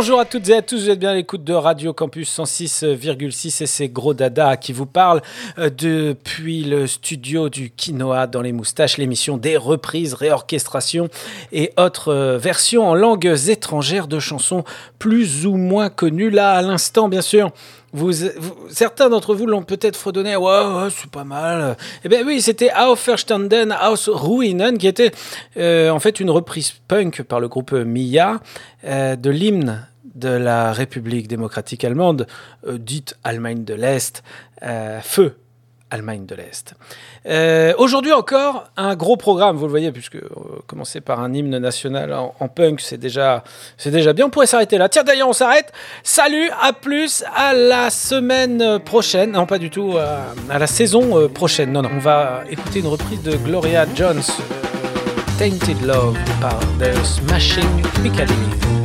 Bonjour à toutes et à tous, vous êtes bien à l'écoute de Radio Campus 106,6 et c'est Gros Dada qui vous parle euh, depuis le studio du Quinoa dans les moustaches, l'émission des reprises, réorchestrations et autres euh, versions en langues étrangères de chansons plus ou moins connues. Là, à l'instant, bien sûr, certains d'entre vous l'ont peut-être fredonné. Ouais, ouais, c'est pas mal. Eh bien oui, c'était Auferstanden aus Ruinen, qui était euh, en fait une reprise punk par le groupe Mia de l'hymne de la République démocratique allemande, euh, dite Allemagne de l'Est, euh, feu Allemagne de l'Est. Euh, Aujourd'hui encore, un gros programme, vous le voyez, puisque commencer par un hymne national en, punk, c'est déjà, déjà bien. On pourrait s'arrêter là. Tiens, d'ailleurs, on s'arrête. Salut, à plus, à la semaine prochaine. Non, pas du tout, à, la saison prochaine. Non, non, on va écouter une reprise de Gloria Jones, Tainted Love, par The Smashing Piccadilly.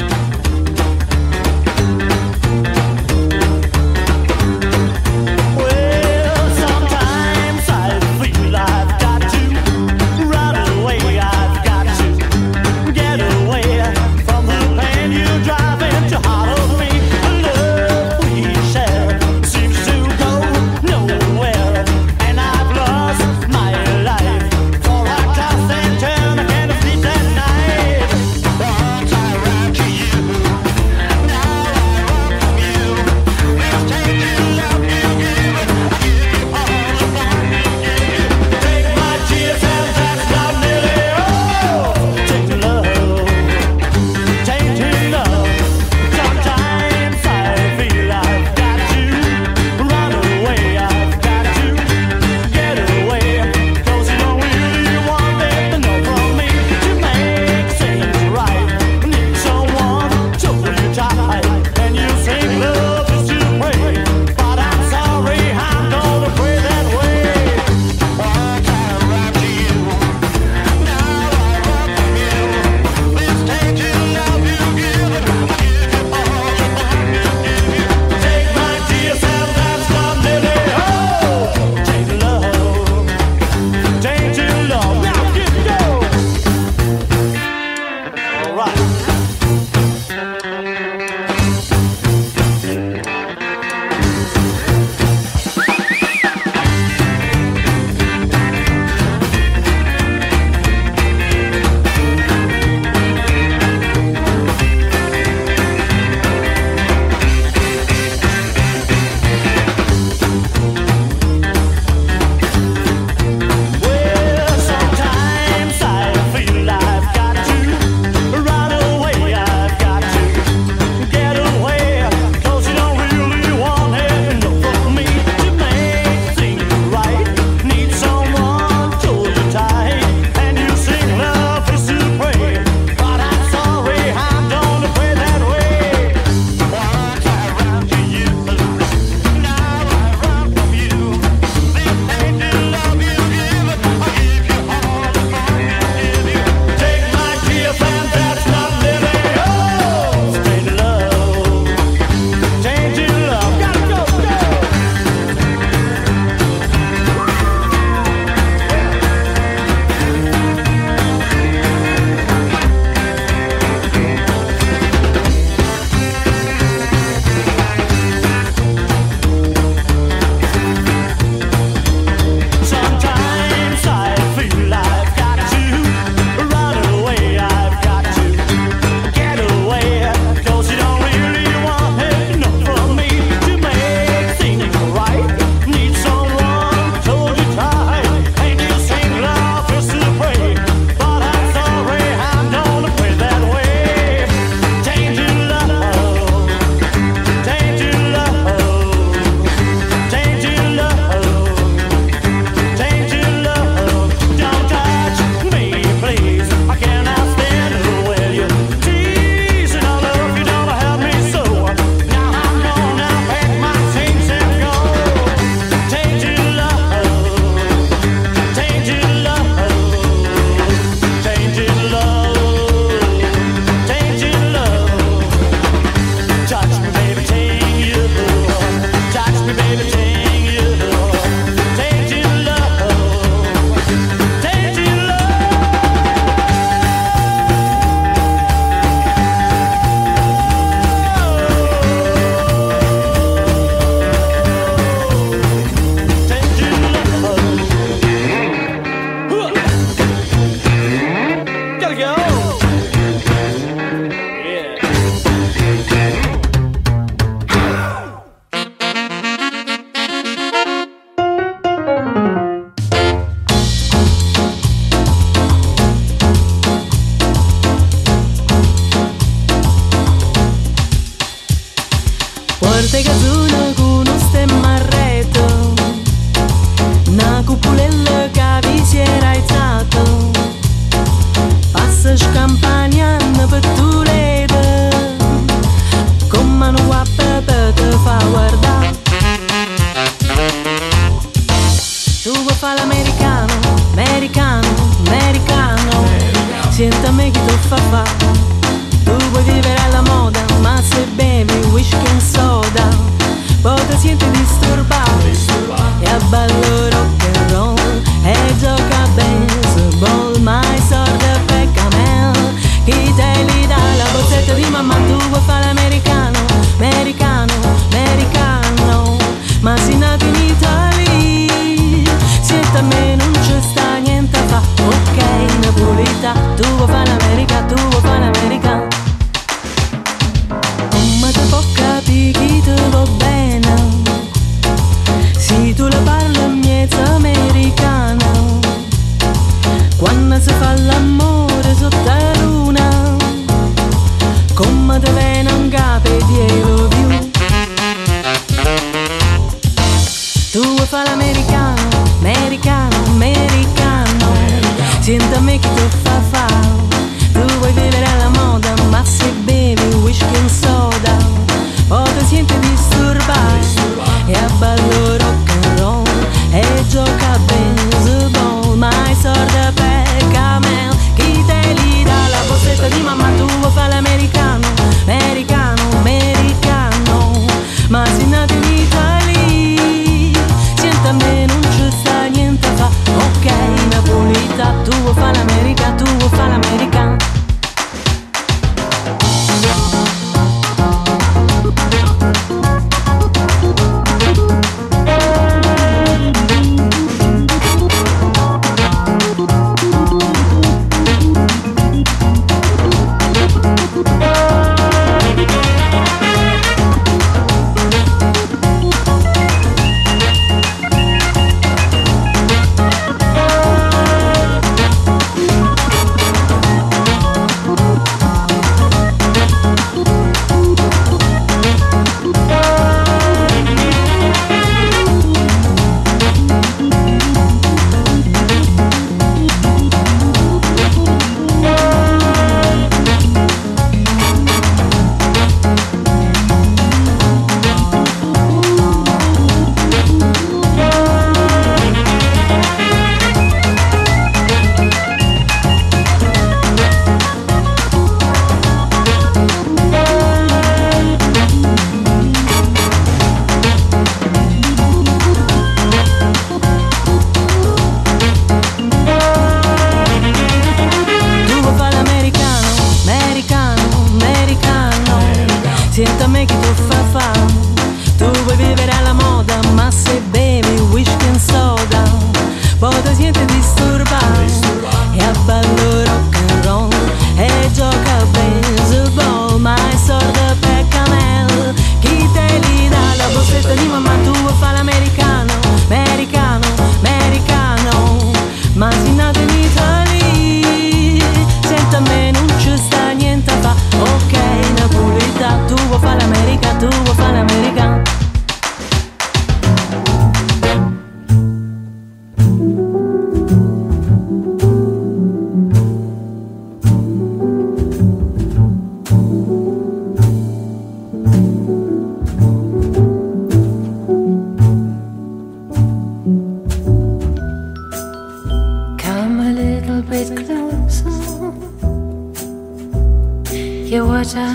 what I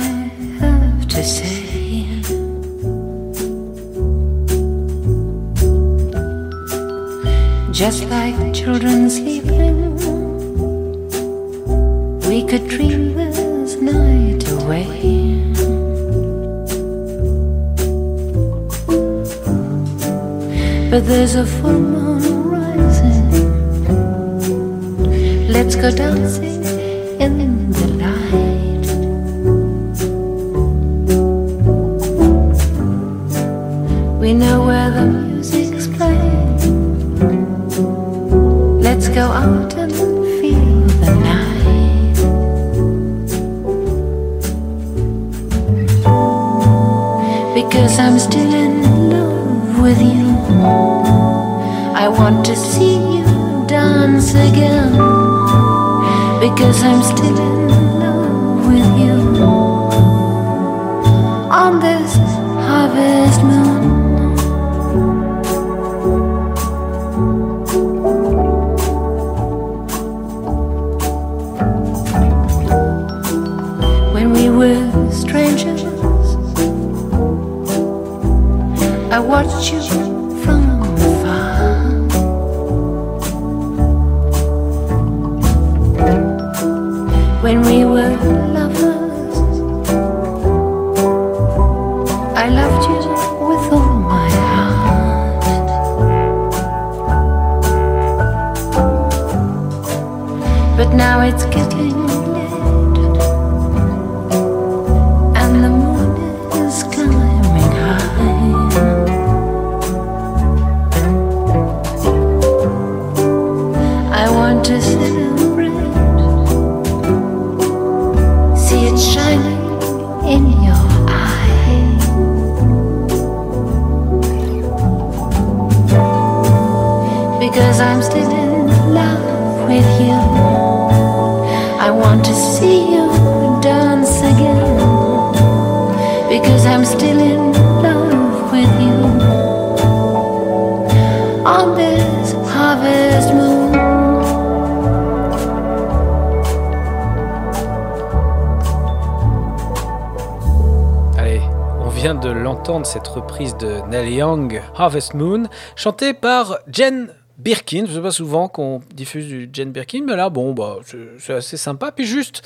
have to say. Just like children sleeping, we could dream this night away. But there's a full moon rising. Let's go dancing. I'm still reprise de Neil Young, Harvest Moon, chantée par Jen Birkin. Je sais pas souvent qu'on diffuse du Jen Birkin, mais là, bon, bah, c'est assez sympa. Puis juste,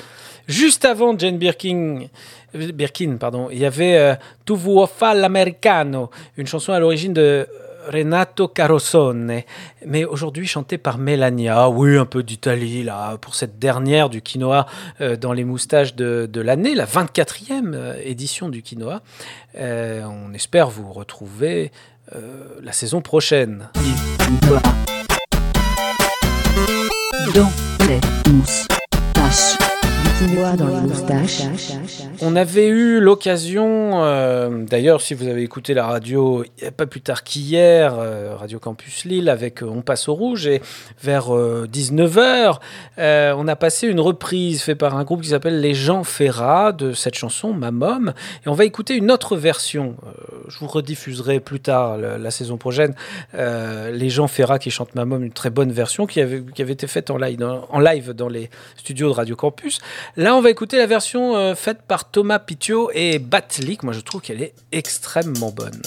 juste avant Jen Birkin, Birkin, pardon, il y avait euh, Tu vuoi l'americano, une chanson à l'origine de Renato Carosone, mais aujourd'hui chantée par Melania. Oui, un peu d'Italie, là, pour cette dernière du quinoa euh, dans les moustaches de, de l'année, la 24e euh, édition du quinoa. Euh, on espère vous retrouver la saison prochaine. Dans les moustaches. Du quinoa dans les moustaches. On avait eu l'occasion, euh, d'ailleurs, si vous avez écouté la radio, a pas plus tard qu'hier, euh, Radio Campus Lille, avec euh, On passe au rouge, et vers 19h, on a passé une reprise faite par un groupe qui s'appelle Les Gens Ferrat de cette chanson, Ma Mom, et on va écouter une autre version. Euh, je vous rediffuserai plus tard, la saison prochaine, euh, Les Gens Ferrat qui chantent Ma Mom, une très bonne version qui avait, qui avait été faite en live, dans, en live dans les studios de Radio Campus. Là, on va écouter la version euh, faite par Thomas Pitio et Batlik. Moi, je trouve qu'elle est extrêmement bonne.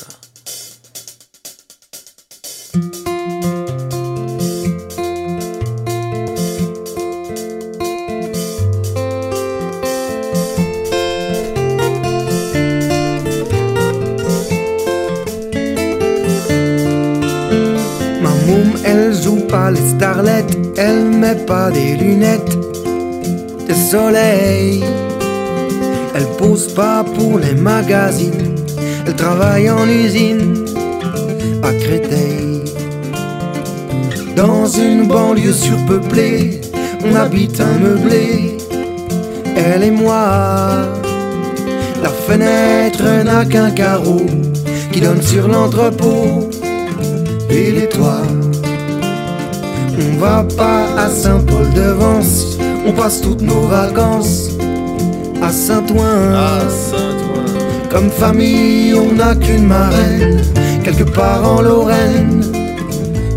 Ma môme, elle joue pas les starlettes, elle met pas des lunettes soleil. Elle pose pas pour les magazines, elle travaille en usine à Créteil. Dans une banlieue surpeuplée, on habite un meublé, elle et moi. La fenêtre n'a qu'un carreau qui donne sur l'entrepôt et les toits. On va pas à Saint-Paul-de-Vence, on passe toutes nos vacances à Saint-Ouen. Comme famille, on n'a qu'une marraine, quelque part en Lorraine,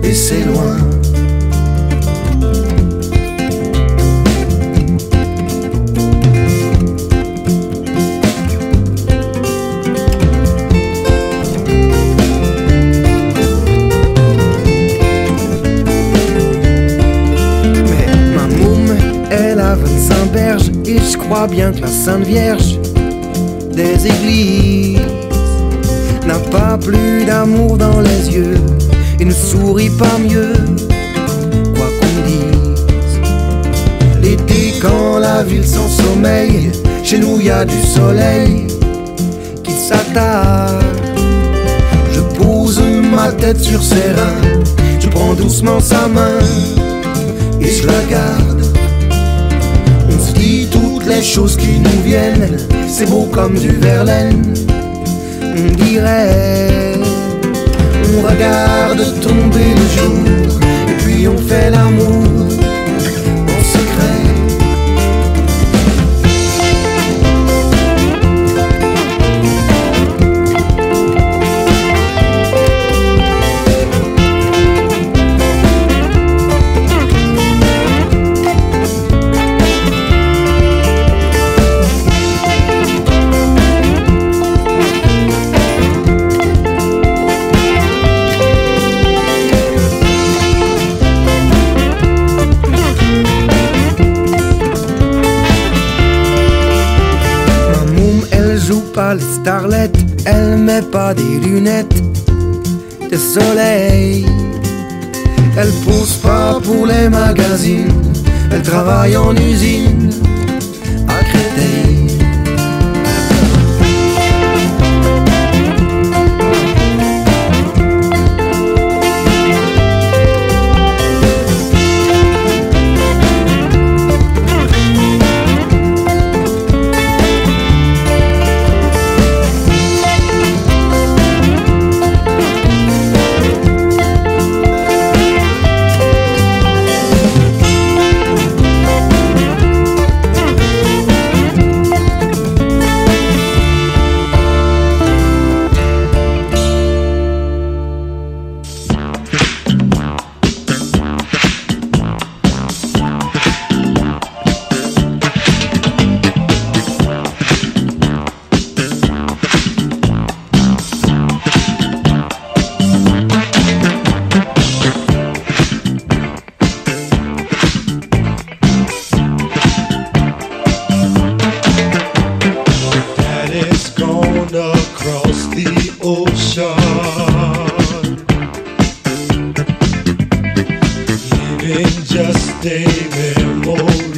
et c'est loin. Bien que la Sainte Vierge des églises N'a pas plus d'amour dans les yeux Et ne sourit pas mieux Quoi qu'on dise L'été quand la ville s'en sommeille Chez nous y a du soleil Qui s'attarde Je pose ma tête sur ses reins Je prends doucement sa main et je la garde. Les choses qui nous viennent, c'est beau comme du Verlaine. On dirait, on regarde tomber le jour, elle travaille en usine leaving just a memory.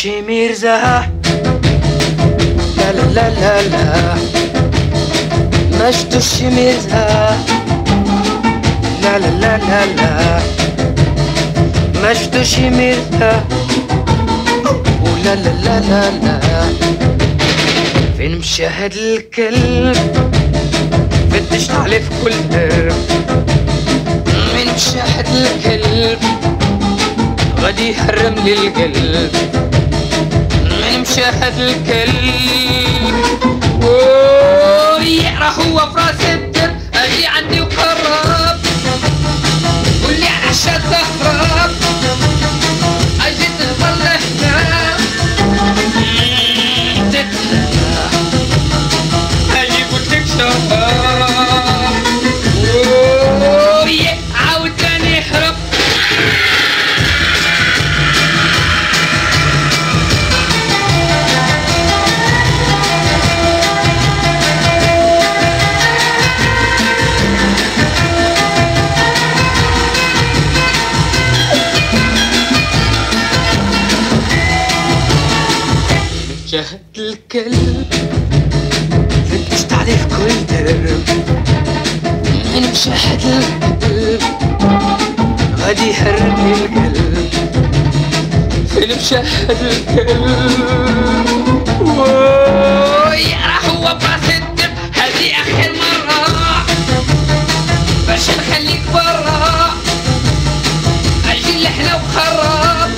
شفتش ميرزا. لا لا لا لا لا. ما شفتش ميرزا. لا لا لا لا لا. ما شفتش ميرزا. ولا لا لا لا لا فين مشى هاد الكلب؟ فتشت عليه في كل درب من مشى هاد الكلب؟ غادي يحرم لي القلب. شهد الكل ويقرا هو في راسي بدر أجي عندي وقرب. واللي على الشد شحت القلب غادي يحرك القلب. فين مشحت القلب. وي راح هو براسي الدم. هادي آخر مرة. باش نخليك برا. أجي لحنا وخراب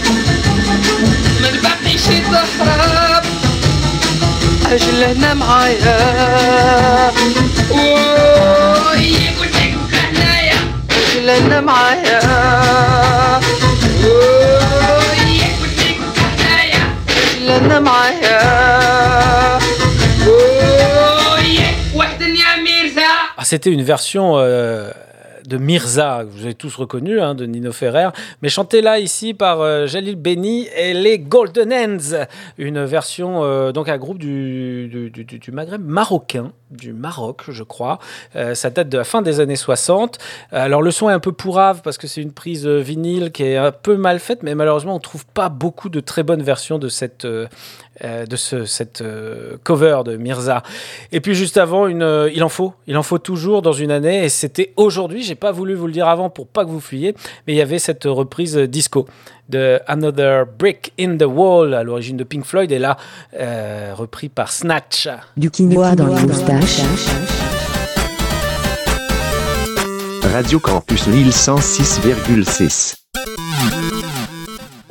من باقي شي تخرب أجي لهنا معايا. وي اجل هنا معايا وي قلت لك هنايا اجل هنا معايا وي وحدة يا ميرزا Ah, C'était une version euh, de Mirza, que vous avez tous reconnu, hein, de Nino Ferrer, mais chantée là ici par euh, Jalil Beni et les Golden Hands, une version euh, donc un groupe du, du, Maghreb marocain, du Maroc, je crois. Euh, ça date de la fin des années 60. Alors le son est un peu pourrave parce que c'est une prise vinyle qui est un peu mal faite, mais malheureusement on trouve pas beaucoup de très bonnes versions de cette euh, de ce, cette euh, cover de Mirza. Et puis juste avant, une, euh, il en faut, il en faut toujours dans une année. Et c'était aujourd'hui, j'ai pas voulu vous le dire avant pour pas que vous fuyiez, mais il y avait cette reprise disco de Another Brick in the Wall à l'origine de Pink Floyd et là euh, repris par Snatch. Du quinoa dans les moustaches. Radio Campus Lille 106,6.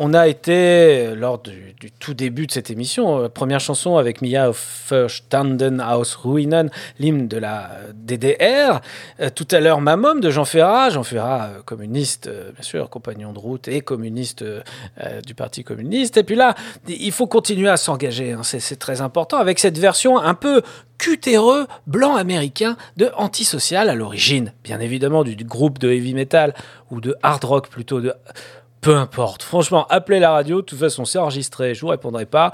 On a été, lors du, tout début de cette émission, euh, première chanson avec Mia Verstanden aus Ruinen, l'hymne de la euh, DDR. Euh, tout à l'heure, Mamom de Jean Ferrat. Jean Ferrat, communiste, bien sûr, compagnon de route et communiste du Parti communiste. Et puis là, il faut continuer à s'engager, hein, c'est c'est très important, avec cette version un peu cutéreux blanc américain de Antisocial à l'origine, bien évidemment du, du groupe de heavy metal ou de hard rock plutôt de peu importe. Franchement, appelez la radio. De toute façon, c'est enregistré. Je vous répondrai pas.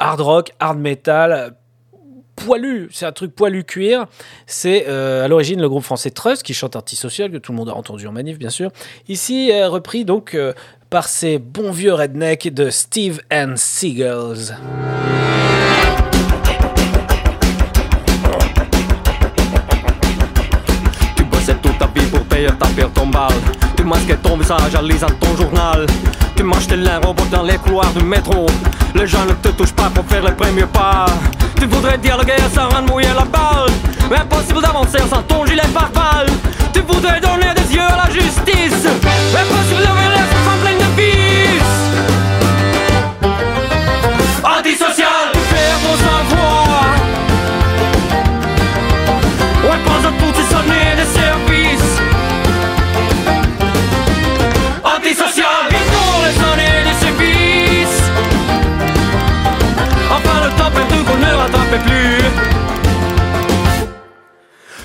Hard rock, hard metal, poilu. C'est un truc poilu cuir. C'est euh, à l'origine le groupe français Trust qui chante antisocial, que tout le monde a entendu en manif, bien sûr. Ici, euh, repris donc euh, par ces bons vieux rednecks de Steve and Seagulls. Ton visage en lisant ton journal. Tu manges tes lingots dans les couloirs du métro. Les gens ne te touchent pas pour faire les premiers pas. Tu voudrais dialoguer sans rendre mouiller la balle. Impossible d'avancer sans ton gilet pare-balles. Tu voudrais donner des yeux à la justice. Impossible d'ouvrir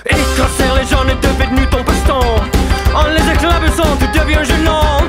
Et quand les gens ne devenus ton passe-temps, en les éclaboussant, tu deviens gênant.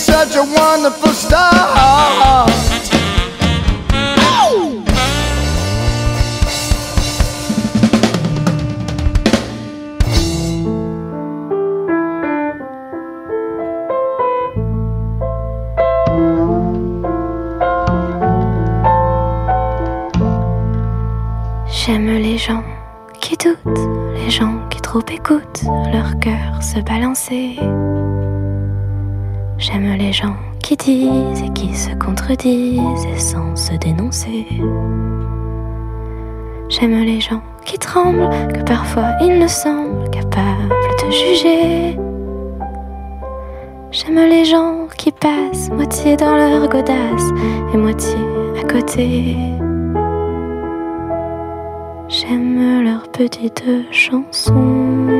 Such a wonderful start. Ow! J'aime les gens qui doutent, les gens qui trop écoutent leur cœur se balancer. J'aime les gens qui disent et qui se contredisent sans se dénoncer. J'aime les gens qui tremblent, que parfois ils ne semblent capables de juger. J'aime les gens qui passent moitié dans leur godasse et moitié à côté. J'aime leurs petites chansons,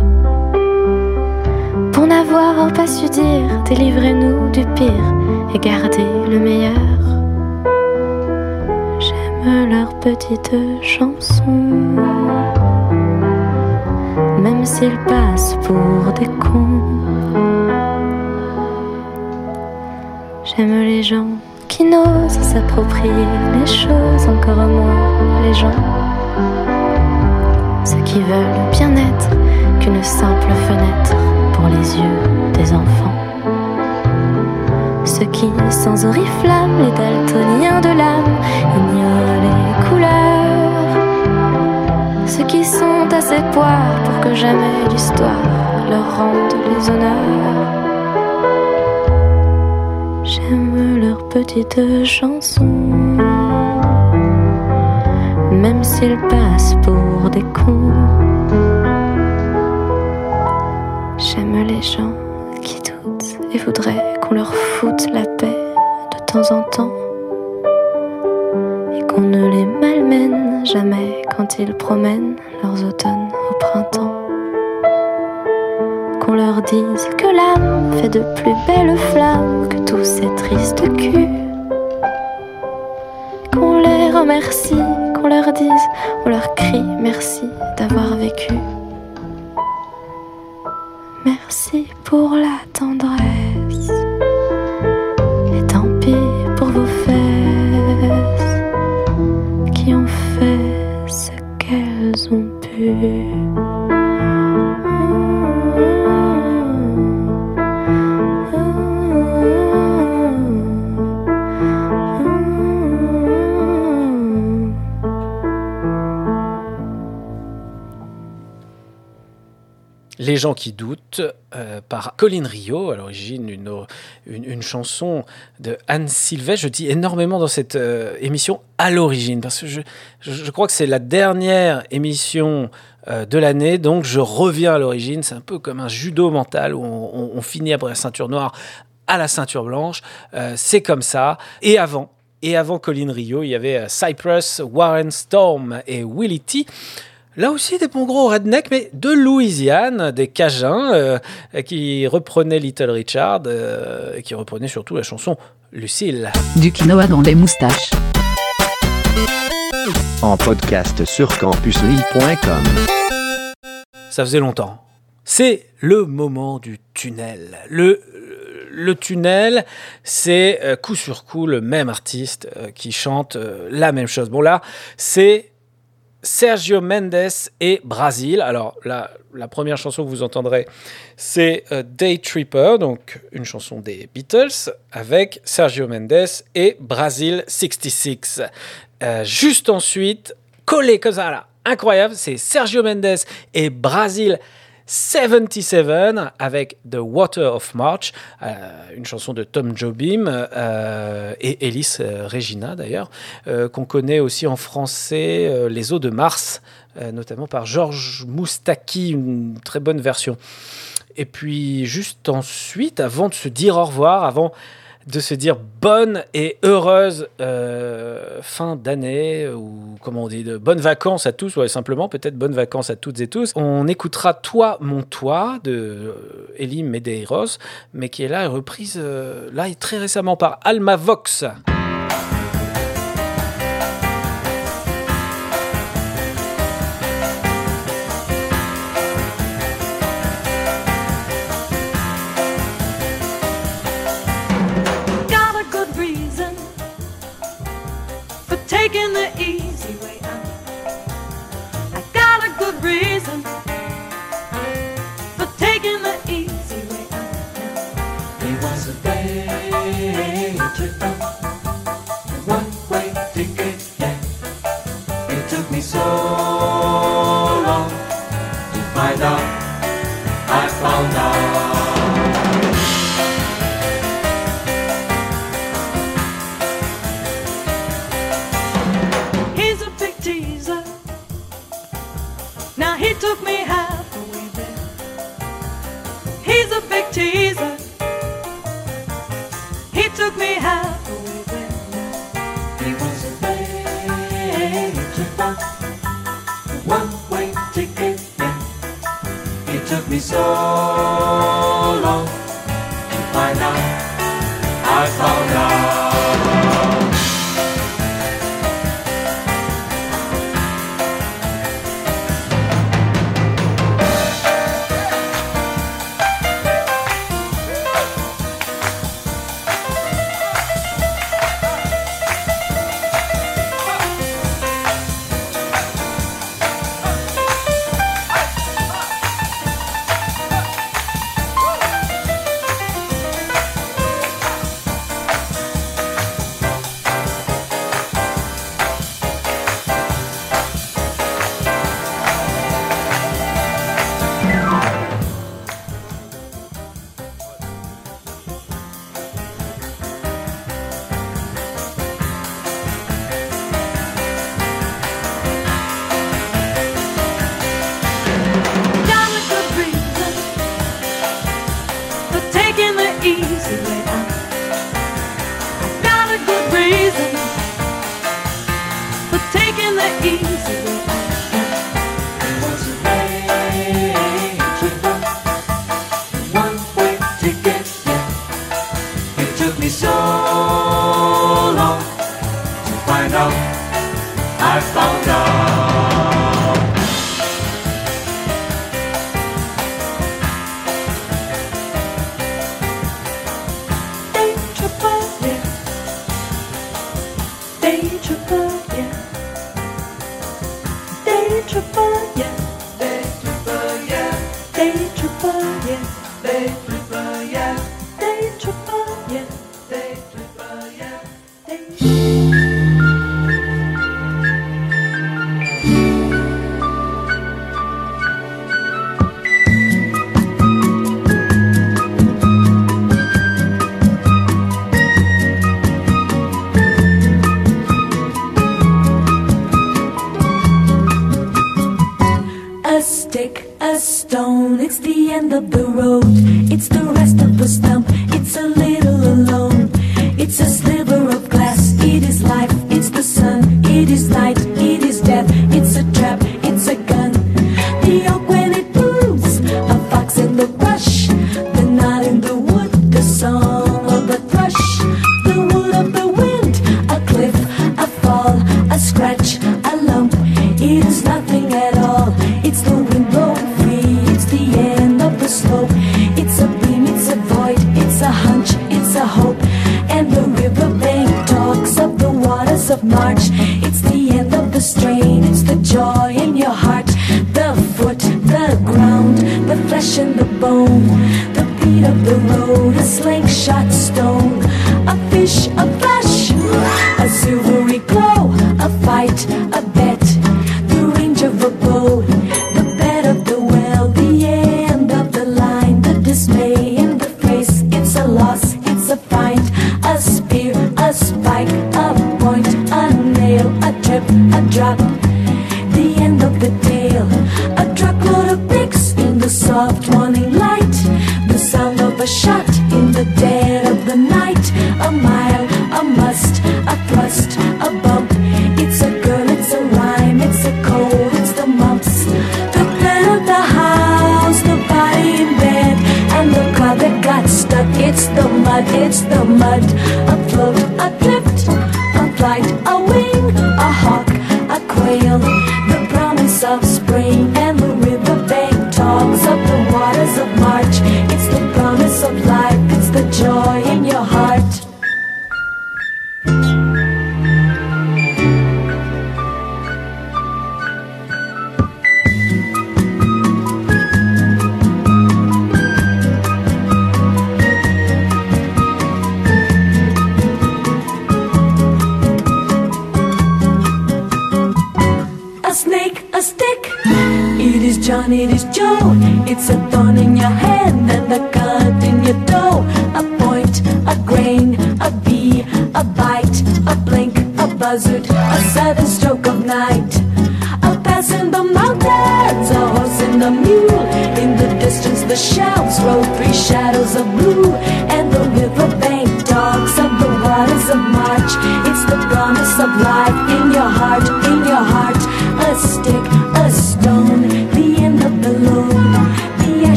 N'avoir pas su dire, délivrez-nous du pire et gardez le meilleur. J'aime leurs petites chansons, même s'ils passent pour des cons. J'aime les gens qui n'osent s'approprier les choses, encore moins les gens. Ceux qui veulent bien être qu'une simple fenêtre les yeux des enfants. Ceux qui, sans oriflamme, les daltoniens de l'âme, ignorent les couleurs. Ceux qui sont assez poires pour que jamais l'histoire leur rende les honneurs. J'aime leurs petites chansons, même s'ils passent pour des cons. Voudraient qu'on leur foute la paix de temps en temps. Et qu'on ne les malmène jamais quand ils promènent leurs automnes au printemps. Qu'on leur dise que l'âme fait de plus belles flammes que tous ces tristes culs. Qu'on les remercie, qu'on leur dise, on leur crie merci d'avoir vécu. Merci pour la tendresse. Qui doutent euh, par Colin Rio, à l'origine une, chanson de Anne Sylvestre. Je dis énormément dans cette euh, émission à l'origine parce que je, crois que c'est la dernière émission euh, de l'année, donc je reviens à l'origine. C'est un peu comme un judo mental où on, on- finit après la ceinture noire à la ceinture blanche. C'est comme ça. Et avant, et avant Colin Rio, il y avait Cypress, Warren Storm et Willie T. Là aussi, des bons gros rednecks, mais de Louisiane, des Cajuns, euh, qui reprenaient Little Richard, euh, et qui reprenaient surtout la chanson Lucille. Du quinoa dans les moustaches. En podcast sur campuslille.com. Ça faisait longtemps. C'est le moment du tunnel. Le, le tunnel, c'est euh, coup sur coup le même artiste euh, qui chante euh, la même chose. Bon là, c'est Sergio Mendes et Brasil. Alors la, la première chanson que vous entendrez, c'est euh, Day Tripper, donc une chanson des Beatles, avec Sergio Mendes et Brasil 66. Euh, juste ensuite, collé comme ça incroyable, c'est Sergio Mendes et Brasil 77 avec The Water of March, euh, une chanson de Tom Jobim euh, et Ellis euh, Regina d'ailleurs, qu'on connaît aussi en français, Les eaux de Mars, notamment par Georges Moustaki, une très bonne version. Et puis juste ensuite, avant de se dire au revoir, avant de se dire bonne et heureuse euh, fin d'année ou comment on dit de bonnes vacances à tous, ouais, simplement peut-être bonnes vacances à toutes et tous. On écoutera Toi mon toi de euh, Elie Medeiros, mais qui est là reprise euh, là et très récemment par Alma Vox. Day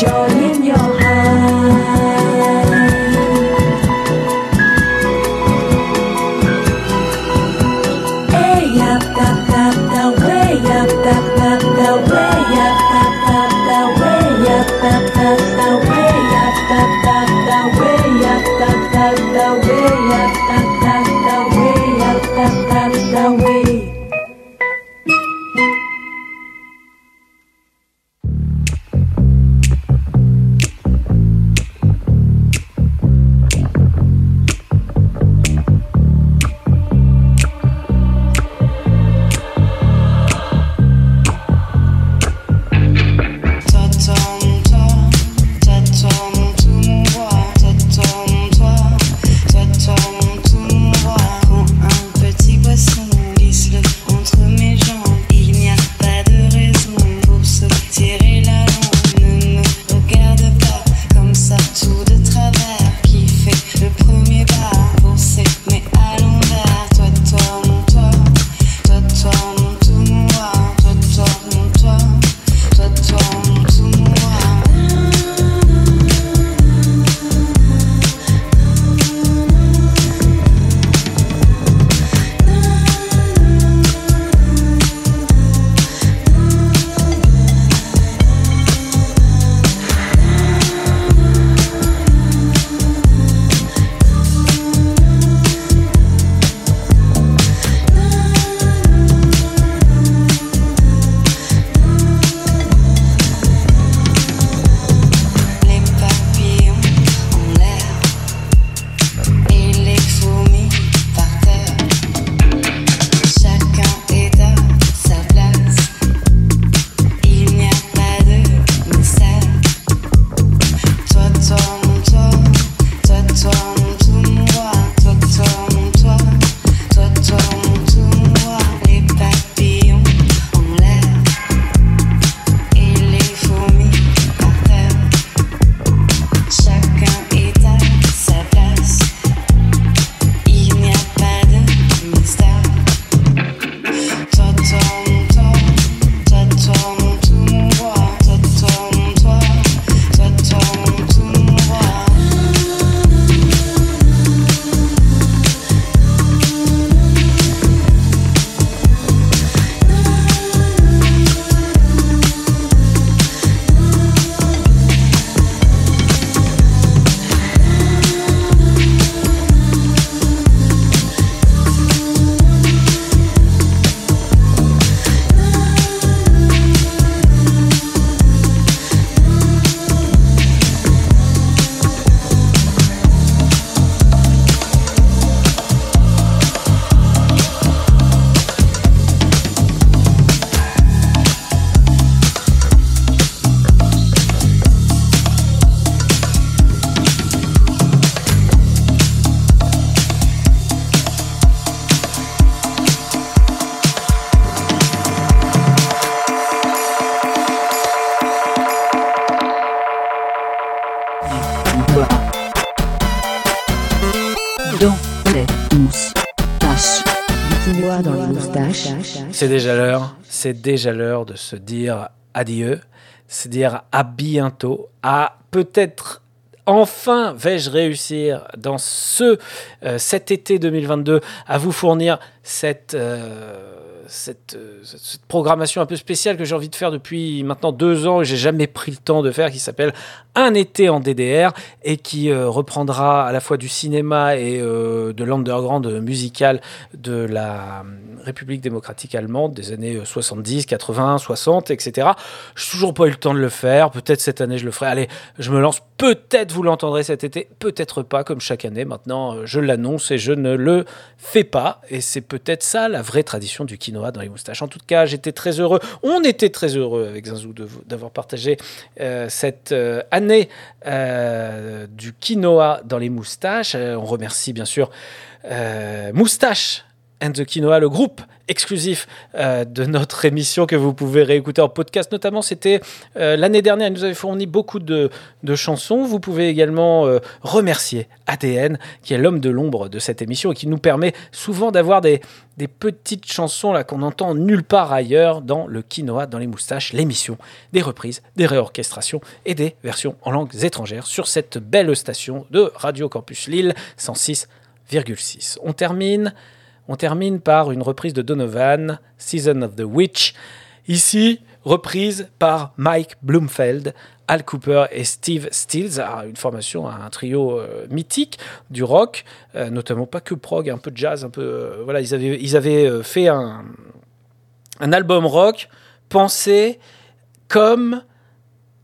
joining you. C'est déjà l'heure, c'est déjà l'heure de se dire adieu, se dire à bientôt, à peut-être enfin vais-je réussir dans ce euh, cet été 2022 à vous fournir cette euh, cette, euh, cette- programmation un peu spéciale que j'ai envie de faire depuis maintenant deux ans et j'ai jamais pris le temps de faire, qui s'appelle Un été en DDR et qui euh, reprendra à la fois du cinéma et euh, de l'underground musical de la République démocratique allemande des années euh, 70, 80, 60, etc. Je n'ai toujours pas eu le temps de le faire. Peut-être cette année je le ferai. Allez, je me lance. Peut-être vous l'entendrez cet été, peut-être pas comme chaque année. Maintenant, je l'annonce et je ne le fais pas. Et c'est peut-être ça la vraie tradition du dans les moustaches. En tout cas, j'étais très heureux. On était très heureux avec Zinzou d'avoir partagé euh, cette euh, année euh, du quinoa dans les moustaches. On remercie bien sûr Moustache and the Quinoa, le groupe exclusif euh, de notre émission que vous pouvez réécouter en podcast. Notamment, c'était euh, l'année dernière, ils nous avaient fourni beaucoup de, de chansons. Vous pouvez également euh, remercier ADN, qui est l'homme de l'ombre de cette émission et qui nous permet souvent d'avoir des, des petites chansons là qu'on entend nulle part ailleurs dans le Quinoa dans les moustaches, l'émission des reprises, des réorchestrations et des versions en langues étrangères sur cette belle station de Radio Campus Lille 106,6. On termine, on termine par une reprise de Donovan, Season of the Witch. Ici, reprise par Mike Bloomfeld, Al Cooper et Steve Stills, Ah, une formation, un trio euh, mythique du rock, euh, notamment pas que prog, un peu de jazz, un peu. euh, voilà, ils avaient, ils avaient fait un, un album rock pensé comme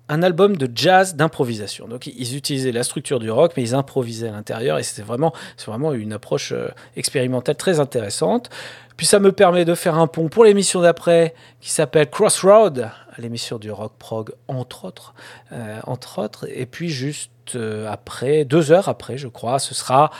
un album de jazz d'improvisation. Donc ils utilisaient la structure du rock, mais ils improvisaient à l'intérieur, et c'était vraiment, c'est vraiment une approche euh, expérimentale très intéressante. Puis ça me permet de faire un pont pour l'émission d'après, qui s'appelle Crossroad, l'émission du rock prog entre autres, euh, entre autres. Et puis juste euh, après, deux heures après, je crois, ce sera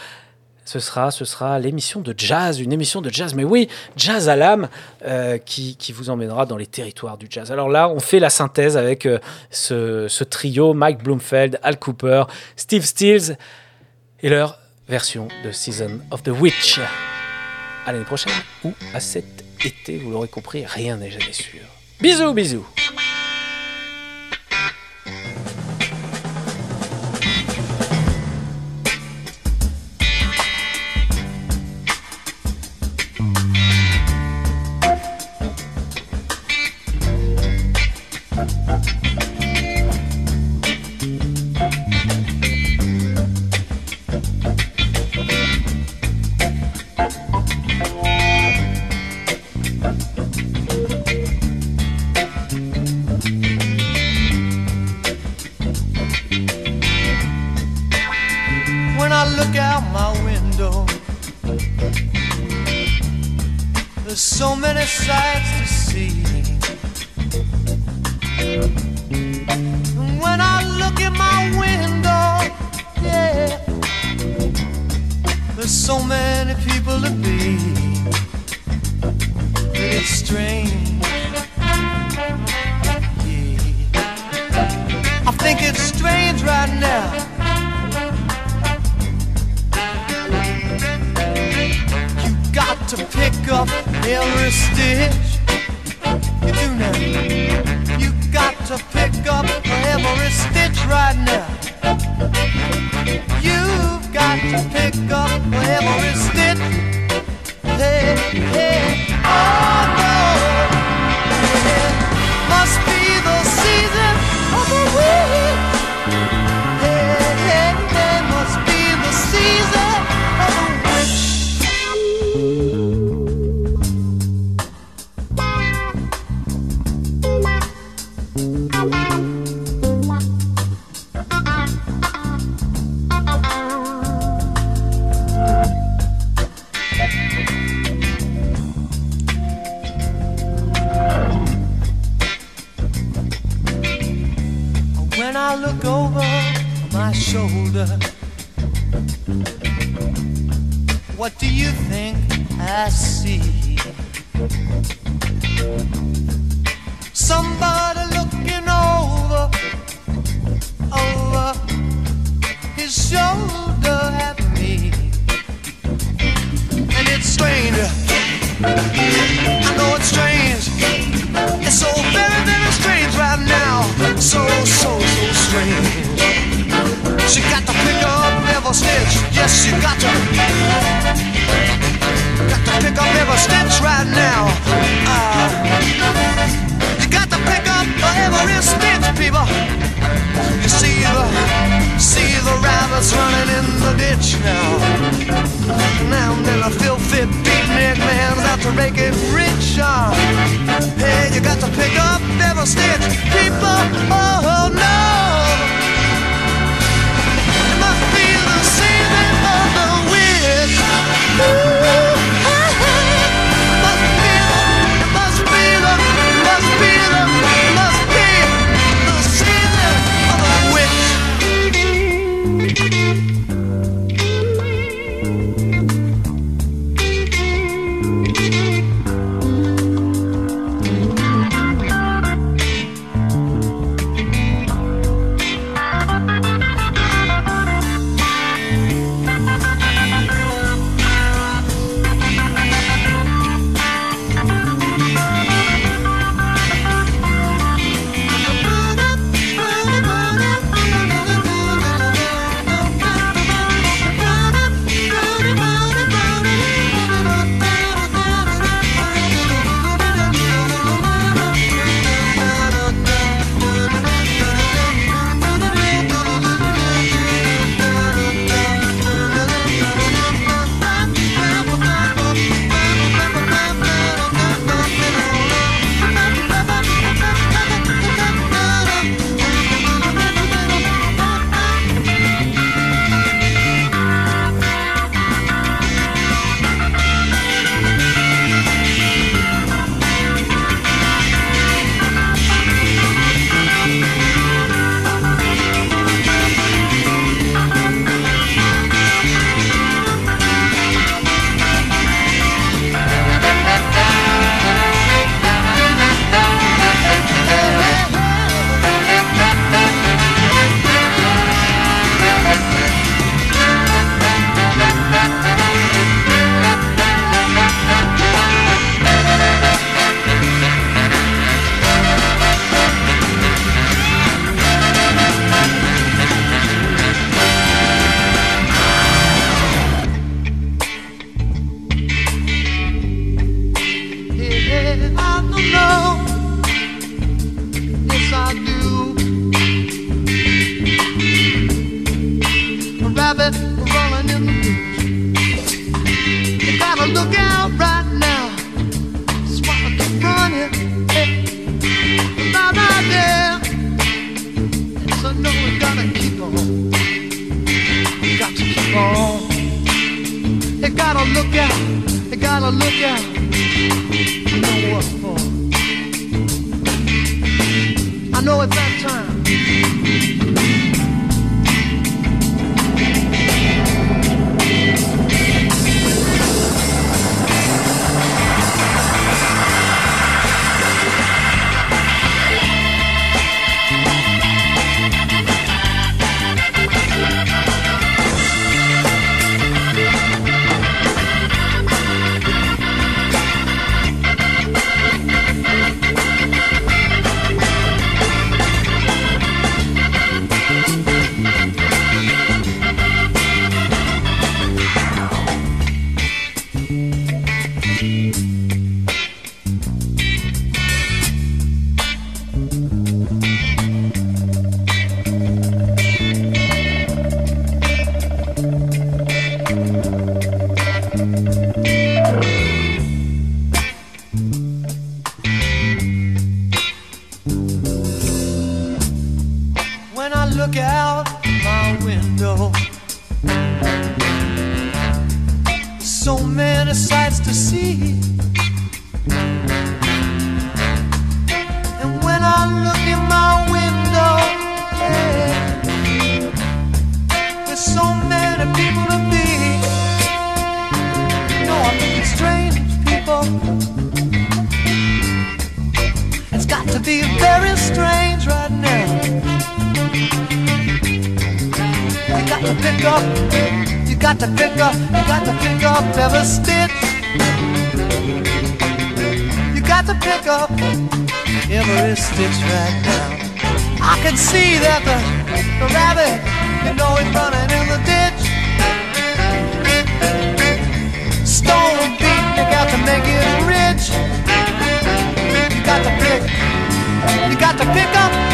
ce sera, ce sera l'émission de jazz, une émission de jazz, mais oui, jazz à l'âme, euh, qui, qui vous emmènera dans les territoires du jazz. Alors là, on fait la synthèse avec euh, ce, trio, Mike Bloomfeld, Al Cooper, Steve Stills, et leur version de Season of the Witch. À l'année prochaine, ou à cet été, vous l'aurez compris, rien n'est jamais sûr. Bisous, bisous know it's that time. Got to pick, you got to pick up